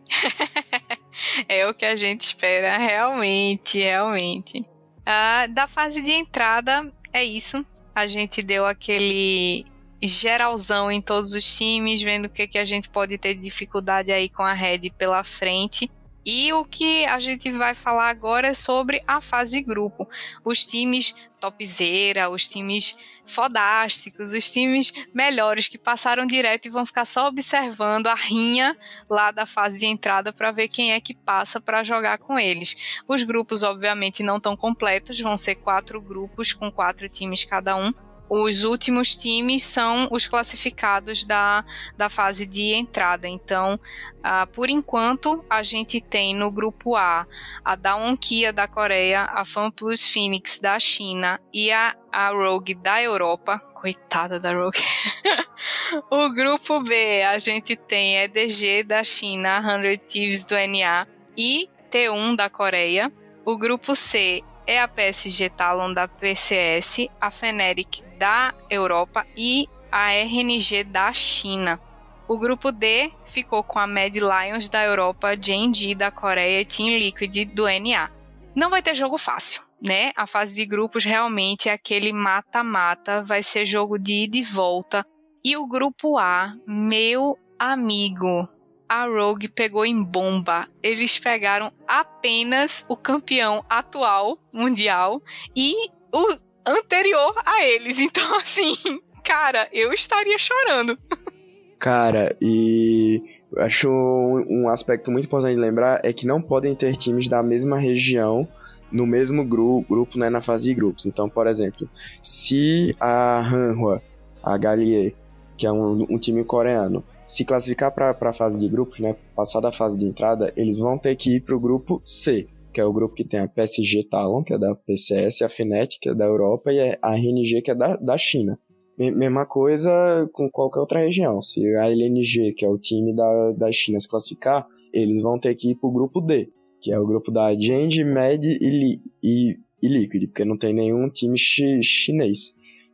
é o que a gente espera, realmente, realmente. Ah, da fase de entrada, é isso. A gente deu aquele geralzão em todos os times, vendo o que, que a gente pode ter de dificuldade aí com a Red pela frente. E o que a gente vai falar agora é sobre a fase grupo. Os times topzera, os times fodásticos, os times melhores que passaram direto e vão ficar só observando a rinha lá da fase de entrada para ver quem é que passa para jogar com eles. Os grupos, obviamente, não estão completos, vão ser quatro grupos com quatro times cada um os últimos times são os classificados da, da fase de entrada. Então, uh, por enquanto, a gente tem no grupo A a Daewon Kia da Coreia, a FanPlus Phoenix da China e a, a Rogue da Europa. Coitada da Rogue. o grupo B, a gente tem EDG da China, 100 Thieves do NA e T1 da Coreia. O grupo C é a PSG Talon da PCS, a Feneric da Europa e a RNG da China. O grupo D ficou com a Mad Lions da Europa, JNG da Coreia e Team Liquid do NA. Não vai ter jogo fácil, né? A fase de grupos realmente é aquele mata-mata, vai ser jogo de ida e volta. E o grupo A, meu amigo, a Rogue pegou em bomba. Eles pegaram apenas o campeão atual mundial e o anterior a eles. Então, assim, cara, eu estaria chorando. Cara, e acho um aspecto muito importante lembrar é que não podem ter times da mesma região no mesmo grupo, grupo né, na fase de grupos. Então, por exemplo, se a Hanwha, a Gallier, que é um, um time coreano, se classificar para a fase de grupos, né, passar da fase de entrada, eles vão ter que ir para o grupo C, que é o grupo que tem a PSG Talon, que é da PCS, a Fnatic, que é da Europa, e a RNG, que é da, da China. Mesma coisa com qualquer outra região. Se a LNG, que é o time da, da China, se classificar, eles vão ter que ir para o grupo D, que é o grupo da Genji, Med e, e, e Liquid, porque não tem nenhum time chi, chinês.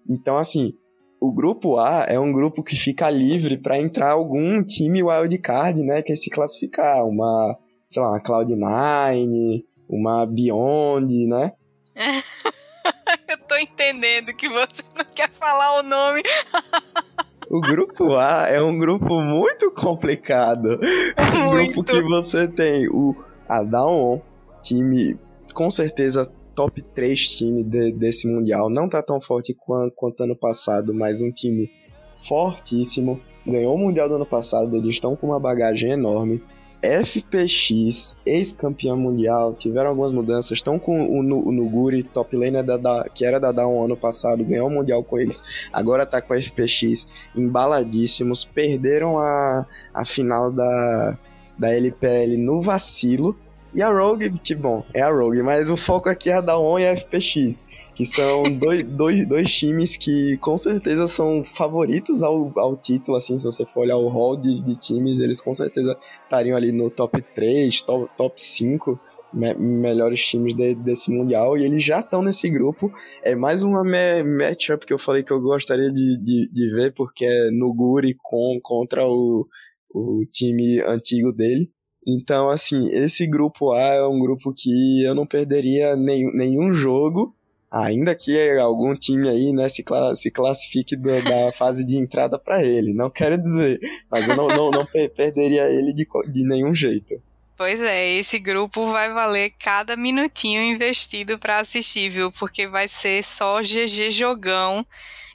Então, assim, o grupo A é um grupo que fica livre para entrar algum time wildcard, né, que é se classificar, uma, sei lá, uma Cloud9, uma Beyond, né? Eu tô entendendo que você não quer falar o nome. O grupo A é um grupo muito complicado. É um grupo que você tem o a time com certeza top 3 time de, desse Mundial. Não tá tão forte quanto, quanto ano passado, mas um time fortíssimo. Ganhou o Mundial do ano passado, eles estão com uma bagagem enorme. FPX, ex-campeão mundial, tiveram algumas mudanças, estão com o, o Nuguri, top laner da, da, que era da Down ano passado, ganhou o mundial com eles, agora tá com a FPX, embaladíssimos, perderam a, a final da, da LPL no vacilo, e a Rogue, que bom, é a Rogue, mas o foco aqui é a Daon e a FPX, que são dois, dois, dois times que com certeza são favoritos ao, ao título, assim, se você for olhar o hall de, de times, eles com certeza estariam ali no top 3, top, top 5 me, melhores times de, desse Mundial, e eles já estão nesse grupo. É mais uma matchup que eu falei que eu gostaria de, de, de ver, porque é Nuguri com, contra o, o time antigo dele. Então, assim, esse grupo A é um grupo que eu não perderia nenhum, nenhum jogo, ainda que algum time aí né, se, se classifique do, da fase de entrada para ele. Não quero dizer, mas eu não, não, não perderia ele de, de nenhum jeito. Pois é, esse grupo vai valer cada minutinho investido para assistir, viu? Porque vai ser só GG jogão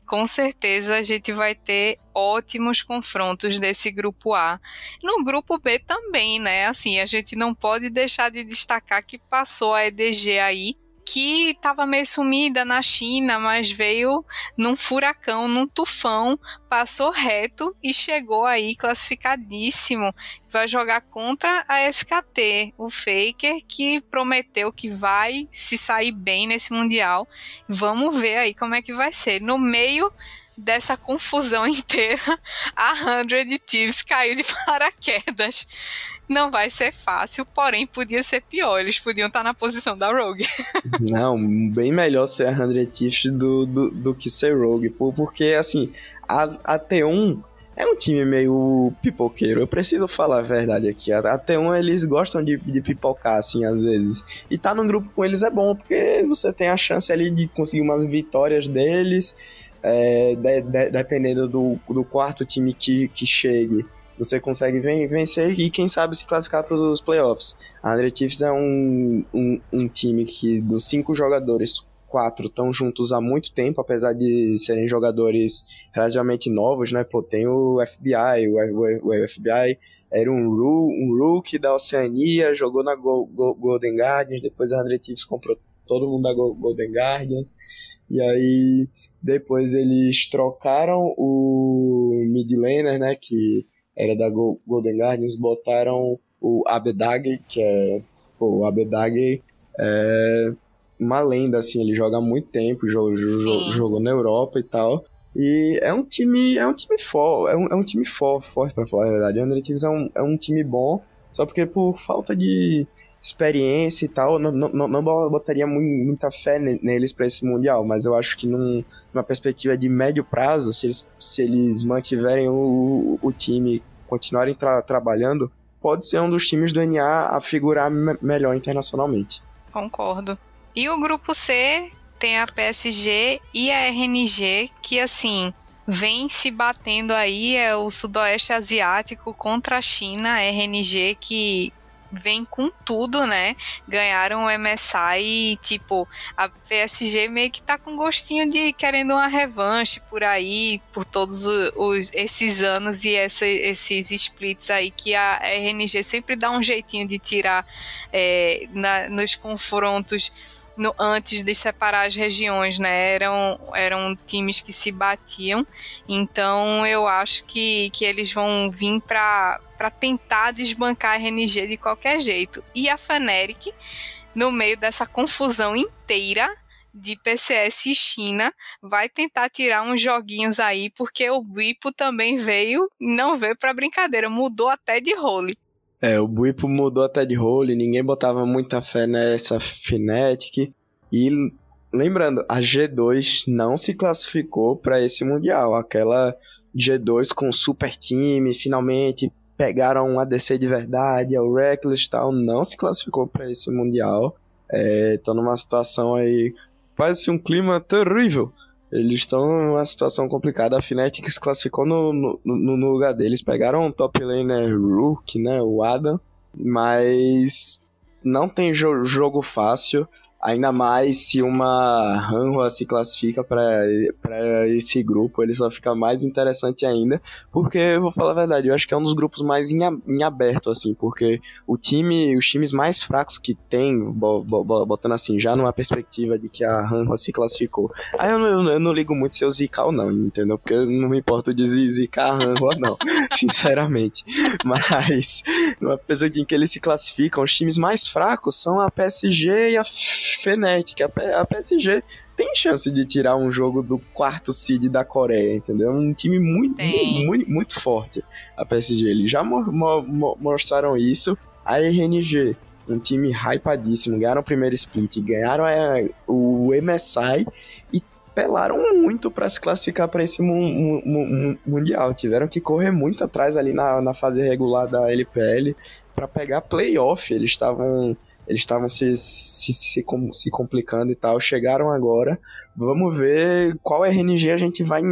com certeza a gente vai ter ótimos confrontos desse grupo A. No grupo B também, né? Assim, a gente não pode deixar de destacar que passou a EDG aí que estava meio sumida na China, mas veio num furacão, num tufão, passou reto e chegou aí classificadíssimo. Vai jogar contra a SKT, o Faker, que prometeu que vai se sair bem nesse Mundial. Vamos ver aí como é que vai ser. No meio dessa confusão inteira, a Hundred Thieves caiu de paraquedas. Não vai ser fácil, porém podia ser pior. Eles podiam estar na posição da Rogue. Não, bem melhor ser a Hundred Thieves do, do, do que ser Rogue. Porque, assim, a, a T1 é um time meio pipoqueiro. Eu preciso falar a verdade aqui. A T1 eles gostam de, de pipocar, assim, às vezes. E tá num grupo com eles é bom, porque você tem a chance ali de conseguir umas vitórias deles é, de, de, dependendo do, do quarto time que, que chegue, você consegue vencer e quem sabe se classificar para os playoffs. A Andre Chiefs é um, um, um time que dos cinco jogadores, quatro estão juntos há muito tempo, apesar de serem jogadores relativamente novos, né? Pô, tem o FBI, o, o, o FBI era um, um rookie da Oceania, jogou na Go, Go, Golden Guardians, depois a Andre Chiefs comprou todo mundo da Go, Golden Guardians, e aí depois eles trocaram o mid laner, né, que era da Go, Golden Guardians, botaram o Abedag, que é, pô, o Abedag é uma lenda, assim, ele joga há muito tempo, jogou, jogou na Europa e tal. E é um time, é um time forte, é um, é um time forte, forte pra falar a verdade. O Thieves é um, é um time bom, só porque por falta de experiência e tal, não, não, não botaria muita fé neles para esse Mundial, mas eu acho que num, numa perspectiva de médio prazo, se eles, se eles mantiverem o, o time, continuarem tra trabalhando, pode ser um dos times do NA a figurar me melhor internacionalmente. Concordo. E o grupo C tem a PSG e a RNG, que assim, vem se batendo aí, é o Sudoeste Asiático contra a China, a RNG, que vem com tudo, né? Ganharam o MSI e, tipo, a PSG meio que tá com gostinho de querendo uma revanche por aí, por todos os, esses anos e essa, esses splits aí que a RNG sempre dá um jeitinho de tirar é, na, nos confrontos no, antes de separar as regiões, né? Eram, eram times que se batiam. Então eu acho que, que eles vão vir para tentar desbancar a RNG de qualquer jeito. E a Fnatic, no meio dessa confusão inteira de PCS e China, vai tentar tirar uns joguinhos aí, porque o Bipo também veio, não veio para brincadeira, mudou até de role. É, o Buipo mudou até de role, ninguém botava muita fé nessa Fnatic. E lembrando, a G2 não se classificou para esse Mundial. Aquela G2 com super time, finalmente pegaram um ADC de verdade, o Reckless tal, não se classificou para esse Mundial. Estão é, numa situação aí, quase um clima terrível eles estão numa situação complicada. A Fnatic se classificou no, no, no lugar deles. Pegaram o top laner Rook, né? O Adam. Mas não tem jo jogo fácil. Ainda mais se uma Hanwha se classifica para esse grupo, ele só fica mais interessante ainda. Porque, eu vou falar a verdade, eu acho que é um dos grupos mais em, em aberto, assim, porque o time, os times mais fracos que tem, botando assim, já numa perspectiva de que a Hanwha se classificou. Aí eu, eu, eu, não ligo muito se eu zicar ou não, entendeu? Porque eu não me importo de zicar a Hanwha, não, sinceramente. Mas, numa perspectiva em que eles se classificam, os times mais fracos são a PSG e a Fnatic, a, PSG tem chance de tirar um jogo do quarto seed da Coreia, entendeu? Um time muito, muito, muito, muito, forte, a PSG. Eles já mo mo mostraram isso. A RNG, um time hypadíssimo, ganharam o primeiro split, ganharam a, o MSI e pelaram muito para se classificar para esse mu mu mundial. Tiveram que correr muito atrás ali na, na fase regular da LPL para pegar playoff. Eles estavam eles estavam se, se, se, se, complicando e tal, chegaram agora. Vamos ver qual RNG a gente vai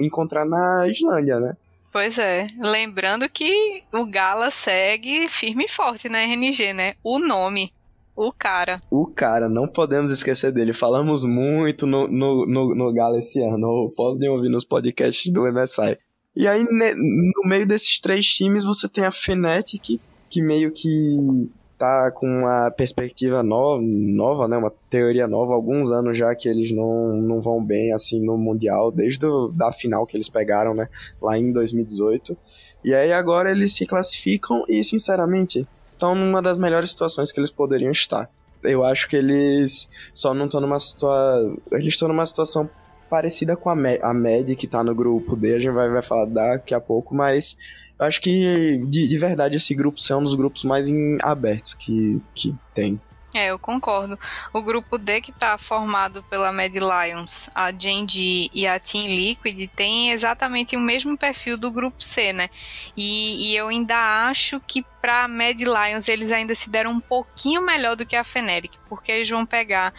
encontrar na Islândia, né? Pois é, lembrando que o Gala segue firme e forte na RNG, né? O nome, o cara. O cara, não podemos esquecer dele. Falamos muito no, no, no, no Gala esse ano. Podem ouvir nos podcasts do MSI. E aí, no meio desses três times, você tem a Fnatic, que meio que tá com uma perspectiva nova, nova, né, uma teoria nova, alguns anos já que eles não, não vão bem assim no Mundial, desde a da final que eles pegaram, né, lá em 2018. E aí agora eles se classificam e, sinceramente, estão numa das melhores situações que eles poderiam estar. Eu acho que eles só não estão numa situação. Eles estão numa situação parecida com a, a Med, que tá no grupo D, a gente vai, vai falar daqui a pouco, mas eu acho que, de, de verdade, esse grupo é um dos grupos mais em, abertos que, que tem. É, eu concordo. O grupo D, que está formado pela Mad Lions, a Genji e a Team Liquid, tem exatamente o mesmo perfil do grupo C, né? E, e eu ainda acho que para Mad Lions eles ainda se deram um pouquinho melhor do que a Fnatic, porque eles vão pegar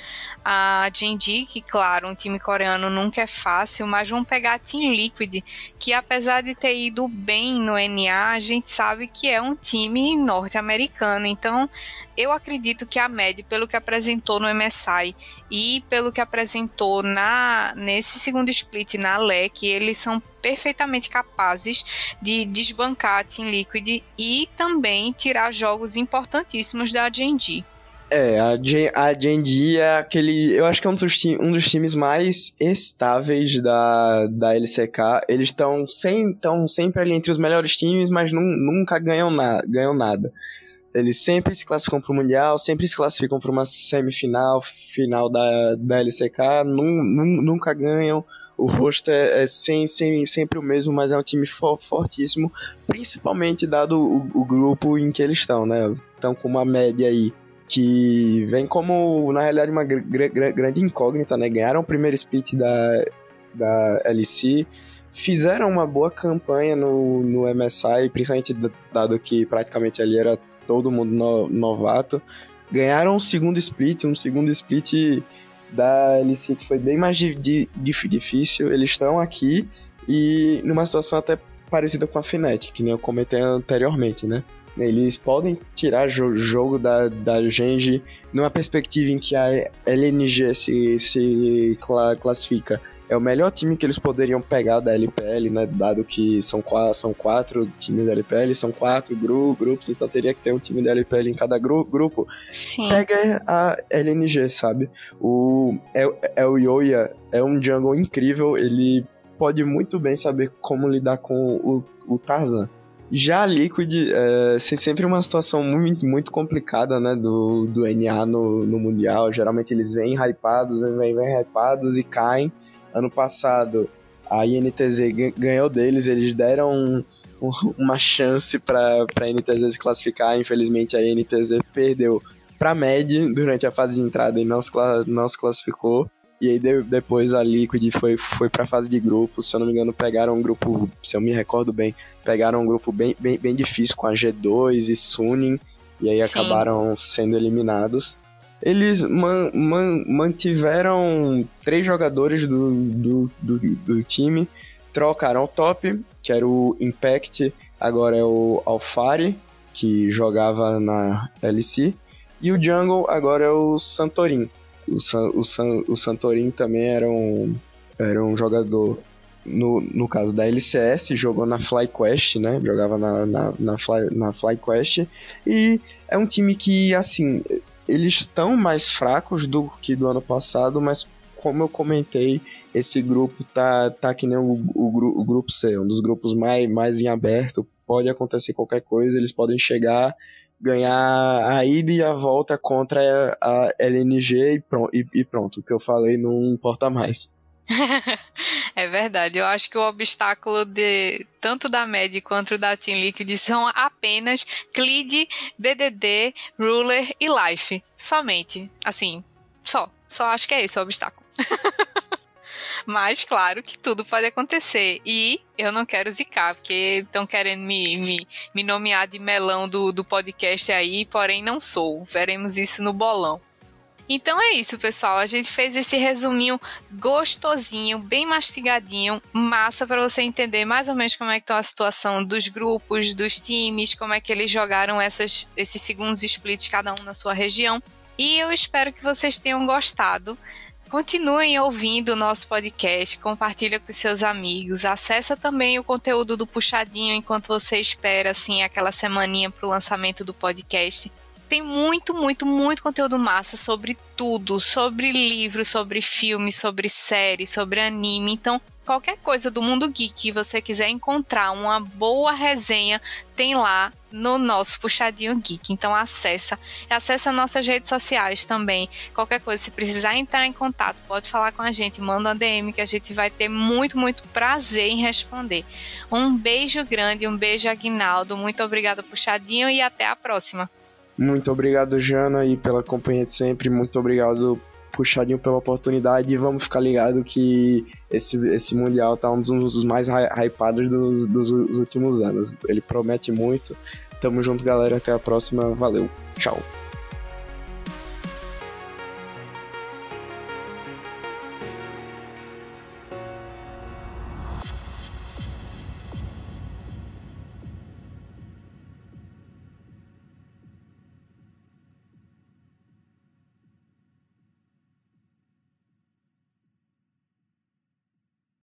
a Genji, que claro, um time coreano nunca é fácil, mas vão pegar a Team Liquid, que apesar de ter ido bem no NA, a gente sabe que é um time norte-americano. Então, eu acredito que a Med, pelo que apresentou no MSI e pelo que apresentou na nesse segundo split na LEC, eles são perfeitamente capazes de desbancar a Team Liquid e também tirar jogos importantíssimos da Genji. É, a, Gen a é aquele. Eu acho que é um dos, um dos times mais estáveis da, da LCK. Eles estão sem, sempre ali entre os melhores times, mas nunca ganham, na ganham nada. Eles sempre se classificam para o Mundial, sempre se classificam para uma semifinal, final da, da LCK, num, num, nunca ganham. O rosto é, é sem, sem, sempre o mesmo, mas é um time for, fortíssimo, principalmente dado o, o, grupo em que eles estão, né? Estão com uma média aí que vem como, na realidade, uma gr gr grande incógnita, né? Ganharam o primeiro split da, da LC, fizeram uma boa campanha no, no MSI, principalmente dado que praticamente ali era todo mundo no, novato. Ganharam um segundo split, um segundo split da LC que foi bem mais di, di, difícil. Eles estão aqui e numa situação até parecida com a Fnatic, que nem eu comentei anteriormente, né? Eles podem tirar o jogo da, da Genji numa perspectiva em que a LNG se, se classifica é o melhor time que eles poderiam pegar da LPL, né? Dado que são quatro, são quatro times da LPL, são quatro gru grupos, então teria que ter um time da LPL em cada gru grupo. Sim. Pega a LNG, sabe? O El, El Yoya é um jungle incrível, ele pode muito bem saber como lidar com o, o Tarzan. Já a Liquid é sempre uma situação muito, muito complicada, né, do, do NA no, no Mundial. Geralmente eles vêm hypados, vêm, vêm hypados e caem. Ano passado, a INTZ ganhou deles, eles deram uma chance para a INTZ se classificar. Infelizmente, a INTZ perdeu para a MED durante a fase de entrada e não se, não se classificou. E aí de, depois a Liquid foi, foi para a fase de grupos. Se eu não me engano, pegaram um grupo, se eu me recordo bem, pegaram um grupo bem, bem, bem difícil com a G2 e Suning. E aí Sim. acabaram sendo eliminados eles man, man, mantiveram três jogadores do, do, do, do, time, trocaram o top, que era o Impact, agora é o Alfari, que jogava na LC, e o Jungle agora é o Santorin. O, San, o, San, o Santorin também era um, era um jogador, no, no caso da LCS, jogou na FlyQuest, né? Jogava na, na, na, Fly, na FlyQuest. E é um time que, assim, eles estão mais fracos do que do ano passado, mas como eu comentei, esse grupo tá, tá que nem o, o, o, grupo C, um dos grupos mais, mais em aberto. Pode acontecer qualquer coisa, eles podem chegar, ganhar a ida e a volta contra a, a LNG e e, e pronto. O que eu falei não importa mais. é verdade. Eu acho que o obstáculo de tanto da MED quanto da Team Liquid são apenas Clid, BDD, Ruler e Life. Somente. Assim, só. Só acho que é esse o obstáculo. Mas, claro que tudo pode acontecer. E eu não quero zicar, porque estão querendo me, me, me nomear de melão do, do podcast aí, porém não sou. Veremos isso no bolão. Então é isso, pessoal. A gente fez esse resuminho gostosinho, bem mastigadinho, massa para você entender mais ou menos como é que tá a situação dos grupos, dos times, como é que eles jogaram essas, esses segundos splits cada um na sua região. E eu espero que vocês tenham gostado. Continuem ouvindo o nosso podcast, compartilha com seus amigos, acessa também o conteúdo do Puxadinho enquanto você espera assim aquela semaninha para o lançamento do podcast tem muito, muito, muito conteúdo massa sobre tudo, sobre livros, sobre filmes, sobre séries, sobre anime. Então, qualquer coisa do mundo geek que você quiser encontrar uma boa resenha, tem lá no nosso Puxadinho Geek. Então acessa, acessa nossas redes sociais também. Qualquer coisa, se precisar entrar em contato, pode falar com a gente, manda uma DM que a gente vai ter muito, muito prazer em responder. Um beijo grande, um beijo Aguinaldo, muito obrigada Puxadinho e até a próxima. Muito obrigado, Jana, aí pela companhia de sempre. Muito obrigado puxadinho pela oportunidade e vamos ficar ligado que esse, esse Mundial tá um dos mais hypados dos, dos, dos últimos anos. Ele promete muito. Tamo junto, galera. Até a próxima. Valeu. Tchau.